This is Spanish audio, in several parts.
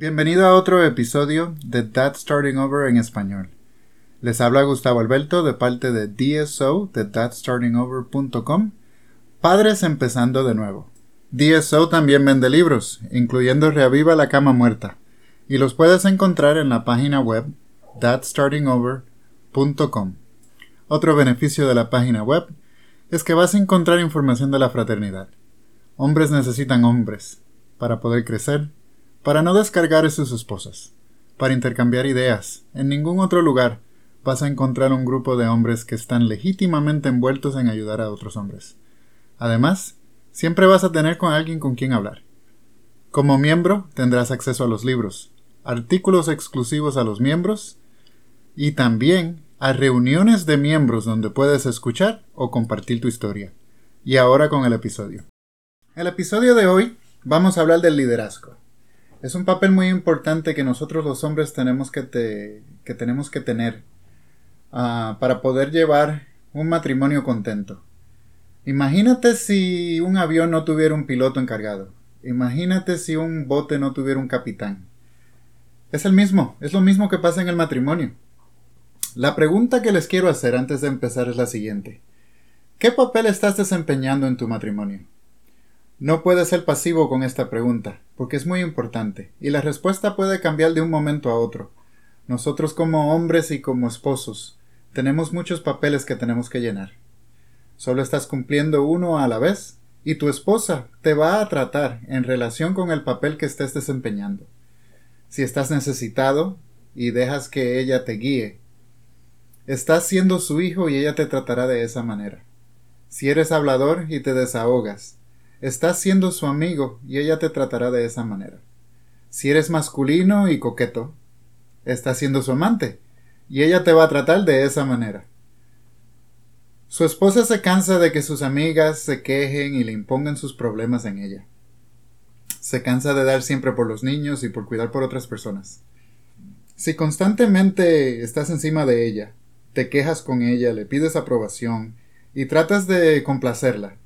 Bienvenido a otro episodio de That Starting Over en español. Les habla Gustavo Alberto de parte de DSO de thatstartingover.com, Padres empezando de nuevo. DSO también vende libros, incluyendo Reaviva la cama muerta, y los puedes encontrar en la página web thatstartingover.com. Otro beneficio de la página web es que vas a encontrar información de la fraternidad. Hombres necesitan hombres para poder crecer, para no descargar a sus esposas, para intercambiar ideas. En ningún otro lugar vas a encontrar un grupo de hombres que están legítimamente envueltos en ayudar a otros hombres. Además, siempre vas a tener con alguien con quien hablar. Como miembro tendrás acceso a los libros, artículos exclusivos a los miembros y también a reuniones de miembros donde puedes escuchar o compartir tu historia. Y ahora con el episodio. El episodio de hoy vamos a hablar del liderazgo. Es un papel muy importante que nosotros los hombres tenemos que, que tenemos que tener uh, para poder llevar un matrimonio contento. Imagínate si un avión no tuviera un piloto encargado. Imagínate si un bote no tuviera un capitán. Es el mismo, es lo mismo que pasa en el matrimonio. La pregunta que les quiero hacer antes de empezar es la siguiente. ¿Qué papel estás desempeñando en tu matrimonio? No puedes ser pasivo con esta pregunta, porque es muy importante, y la respuesta puede cambiar de un momento a otro. Nosotros como hombres y como esposos tenemos muchos papeles que tenemos que llenar. Solo estás cumpliendo uno a la vez, y tu esposa te va a tratar en relación con el papel que estés desempeñando. Si estás necesitado y dejas que ella te guíe, estás siendo su hijo y ella te tratará de esa manera. Si eres hablador y te desahogas, estás siendo su amigo y ella te tratará de esa manera. Si eres masculino y coqueto, estás siendo su amante y ella te va a tratar de esa manera. Su esposa se cansa de que sus amigas se quejen y le impongan sus problemas en ella. Se cansa de dar siempre por los niños y por cuidar por otras personas. Si constantemente estás encima de ella, te quejas con ella, le pides aprobación y tratas de complacerla,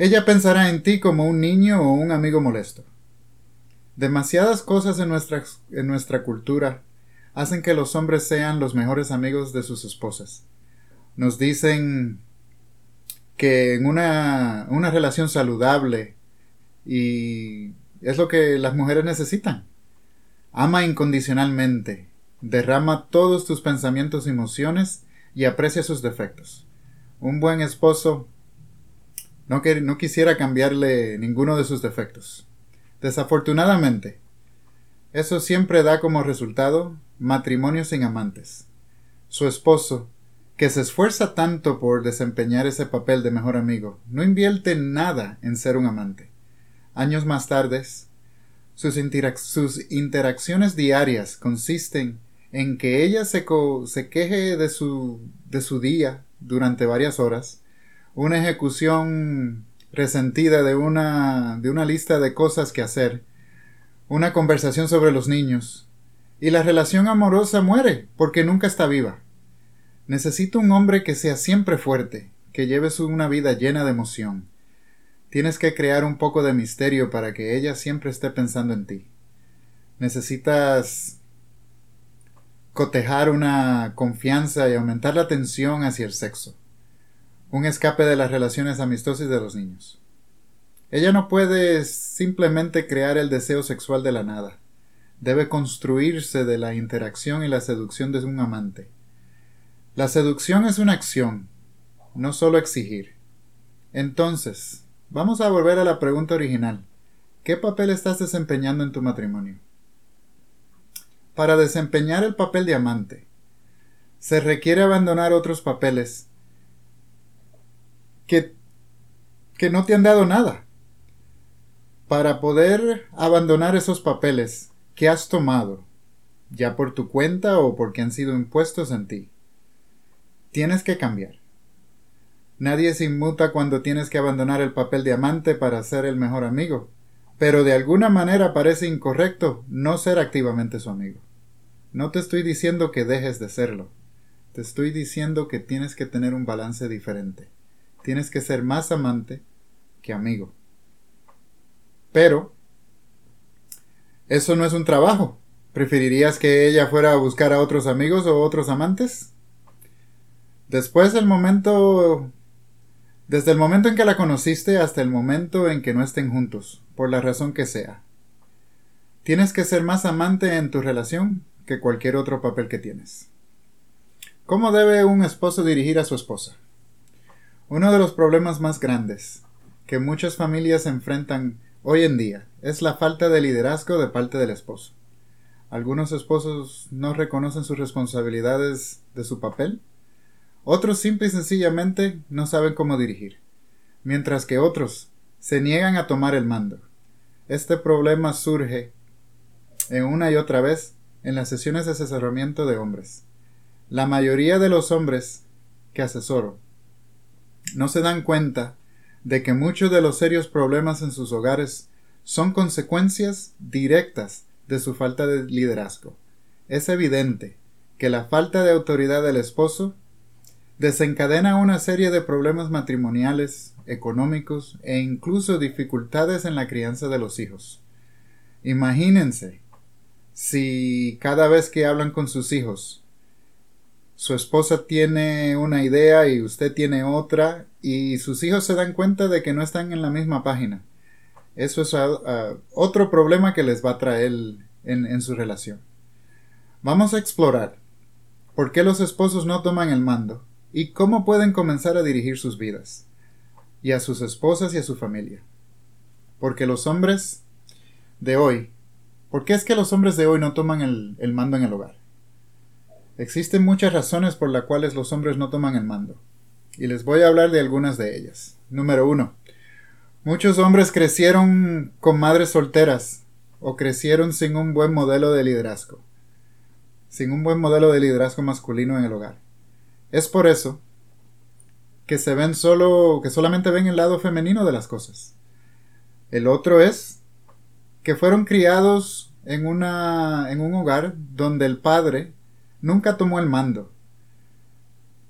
ella pensará en ti como un niño o un amigo molesto. Demasiadas cosas en nuestra, en nuestra cultura hacen que los hombres sean los mejores amigos de sus esposas. Nos dicen que en una, una relación saludable y es lo que las mujeres necesitan. Ama incondicionalmente, derrama todos tus pensamientos y emociones y aprecia sus defectos. Un buen esposo no, que, no quisiera cambiarle ninguno de sus defectos. Desafortunadamente, eso siempre da como resultado matrimonio sin amantes. Su esposo, que se esfuerza tanto por desempeñar ese papel de mejor amigo, no invierte nada en ser un amante. Años más tarde, sus, sus interacciones diarias consisten en que ella se, se queje de su, de su día durante varias horas, una ejecución resentida de una, de una lista de cosas que hacer, una conversación sobre los niños, y la relación amorosa muere porque nunca está viva. Necesito un hombre que sea siempre fuerte, que lleve una vida llena de emoción. Tienes que crear un poco de misterio para que ella siempre esté pensando en ti. Necesitas cotejar una confianza y aumentar la tensión hacia el sexo. Un escape de las relaciones amistosas de los niños. Ella no puede simplemente crear el deseo sexual de la nada debe construirse de la interacción y la seducción de un amante. La seducción es una acción, no solo exigir. Entonces, vamos a volver a la pregunta original. ¿Qué papel estás desempeñando en tu matrimonio? Para desempeñar el papel de amante, se requiere abandonar otros papeles que, que no te han dado nada. Para poder abandonar esos papeles, ¿Qué has tomado, ya por tu cuenta o porque han sido impuestos en ti. Tienes que cambiar. Nadie se inmuta cuando tienes que abandonar el papel de amante para ser el mejor amigo, pero de alguna manera parece incorrecto no ser activamente su amigo. No te estoy diciendo que dejes de serlo, te estoy diciendo que tienes que tener un balance diferente. Tienes que ser más amante que amigo. Pero Eso no es un trabajo. ¿Preferirías que ella fuera a buscar a otros amigos o otros amantes? Después del momento... Desde el momento en que la conociste hasta el momento en que no estén juntos, por la razón que sea. Tienes que ser más amante en tu relación que cualquier otro papel que tienes. ¿Cómo debe un esposo dirigir a su esposa? Uno de los problemas más grandes que muchas familias enfrentan hoy en día es la falta de liderazgo de parte del esposo. Algunos esposos no reconocen sus responsabilidades de su papel. Otros simple y sencillamente no saben cómo dirigir, mientras que otros se niegan a tomar el mando. Este problema surge en una y otra vez en las sesiones de asesoramiento de hombres. La mayoría de los hombres que asesoro no se dan cuenta de que muchos de los serios problemas en sus hogares son consecuencias directas de su falta de liderazgo. Es evidente que la falta de autoridad del esposo desencadena una serie de problemas matrimoniales, económicos e incluso dificultades en la crianza de los hijos. Imagínense si cada vez que hablan con sus hijos, su esposa tiene una idea y usted tiene otra y sus hijos se dan cuenta de que no están en la misma página. Eso es ah, ah, otro problema que les va a traer en, en su relación. Vamos a explorar por qué los esposos no toman el mando y cómo pueden comenzar a dirigir sus vidas y a sus esposas y a su familia. Porque los hombres de hoy ¿Por qué es que los hombres de hoy no toman el, mando en el hogar? Existen muchas razones por las cuales los hombres no toman el mando, y les voy a hablar de algunas de ellas. Número uno. Muchos hombres crecieron con madres solteras o crecieron sin un buen modelo de liderazgo, sin un buen modelo de liderazgo masculino en el hogar. Es por eso que se ven solo, que solamente ven el lado femenino de las cosas. El otro es que fueron criados en, una, en un hogar donde el padre nunca tomó el mando.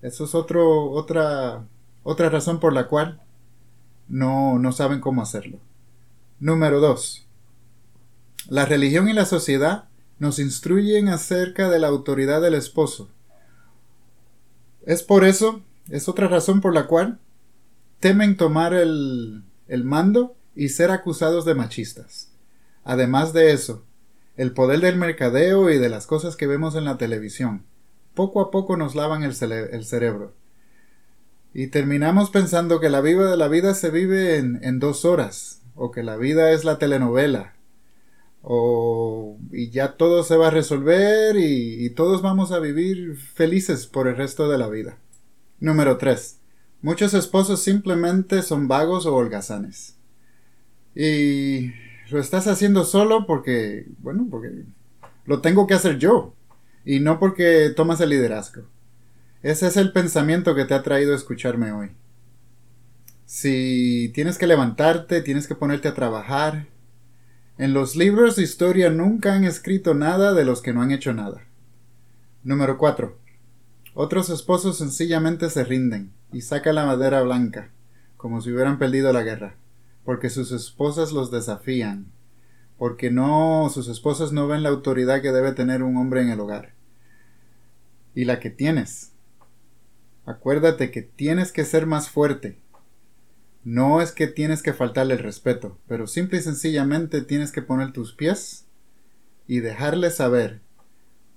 Eso es otro, otra, otra razón por la cual no, no saben cómo hacerlo. Número 2. La religión y la sociedad nos instruyen acerca de la autoridad del esposo. Es por eso, es otra razón por la cual temen tomar el, el mando y ser acusados de machistas. Además de eso, el poder del mercadeo y de las cosas que vemos en la televisión poco a poco nos lavan el, cerebro. Y terminamos pensando que la vida de la vida se vive en, dos horas, o que la vida es la telenovela, o y ya todo se va a resolver y, y todos vamos a vivir felices por el resto de la vida. Número 3. Muchos esposos simplemente son vagos o holgazanes. Y lo estás haciendo solo porque, bueno, porque lo tengo que hacer yo y no porque tomas el liderazgo. Ese es el pensamiento que te ha traído a escucharme hoy. Si tienes que levantarte, tienes que ponerte a trabajar. En los libros de historia nunca han escrito nada de los que no han hecho nada. Número 4. Otros esposos sencillamente se rinden y sacan la madera blanca, como si hubieran perdido la guerra porque sus esposas los desafían, porque no, sus esposas no ven la autoridad que debe tener un hombre en el hogar. Y la que tienes. Acuérdate que tienes que ser más fuerte. No es que tienes que faltarle el respeto, pero simple y sencillamente tienes que poner tus pies y dejarle saber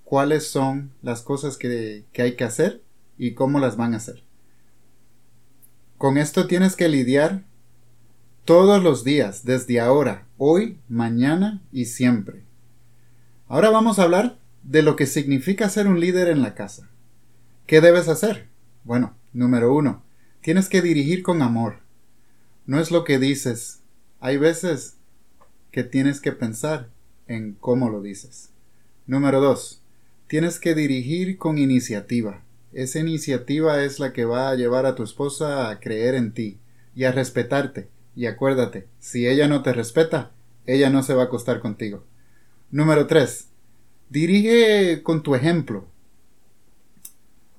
cuáles son las cosas que, que hay que hacer y cómo las van a hacer. Con esto tienes que lidiar todos los días, desde ahora, hoy, mañana y siempre. Ahora vamos a hablar de lo que significa ser un líder en la casa. ¿Qué debes hacer? Bueno, número uno, tienes que dirigir con amor. No es lo que dices. Hay veces que tienes que pensar en cómo lo dices. Número dos, tienes que dirigir con iniciativa. Esa iniciativa es la que va a llevar a tu esposa a creer en ti y a respetarte y acuérdate, si ella no te respeta, ella no se va a acostar contigo. Número 3. Dirige con tu ejemplo.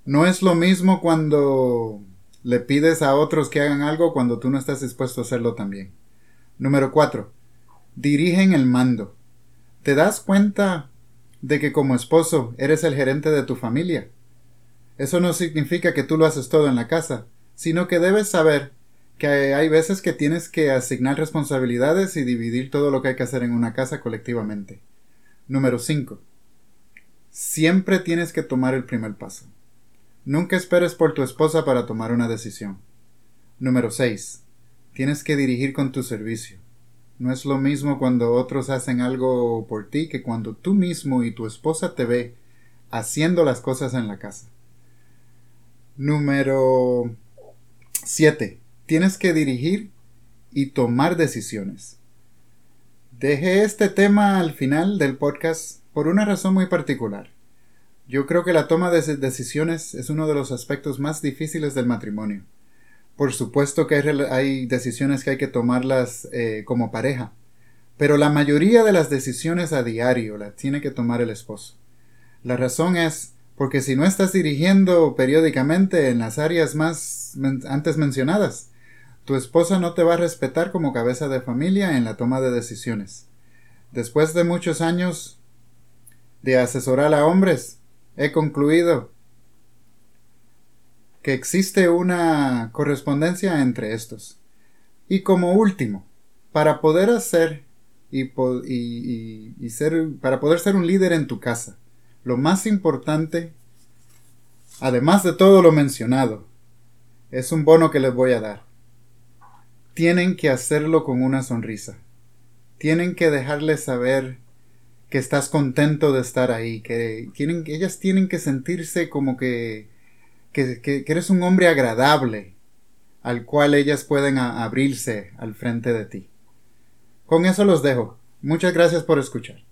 No es lo mismo cuando le pides a otros que hagan algo cuando tú no estás dispuesto a hacerlo también. Número 4. Dirige en el mando. ¿Te das cuenta de que como esposo eres el gerente de tu familia? Eso no significa que tú lo haces todo en la casa, sino que debes saber que hay veces que tienes que asignar responsabilidades y dividir todo lo que hay que hacer en una casa colectivamente. Número 5. Siempre tienes que tomar el primer paso. Nunca esperes por tu esposa para tomar una decisión. Número 6. Tienes que dirigir con tu servicio. No es lo mismo cuando otros hacen algo por ti que cuando tú mismo y tu esposa te ve haciendo las cosas en la casa. Número 7. Tienes que dirigir y tomar decisiones. Dejé este tema al final del podcast por una razón muy particular. Yo creo que la toma de decisiones es uno de los aspectos más difíciles del matrimonio. Por supuesto que hay, decisiones que hay que tomarlas eh, como pareja, pero la mayoría de las decisiones a diario las tiene que tomar el esposo. La razón es porque si no estás dirigiendo periódicamente en las áreas más antes mencionadas, tu esposa no te va a respetar como cabeza de familia en la toma de decisiones. Después de muchos años de asesorar a hombres, he concluido que existe una correspondencia entre estos. Y como último, para poder hacer y, y, ser, para poder ser un líder en tu casa, lo más importante, además de todo lo mencionado, es un bono que les voy a dar. Tienen que hacerlo con una sonrisa. Tienen que dejarles saber que estás contento de estar ahí, que tienen, ellas tienen que sentirse como que que, eres un hombre agradable al cual ellas pueden abrirse al frente de ti. Con eso los dejo. Muchas gracias por escuchar.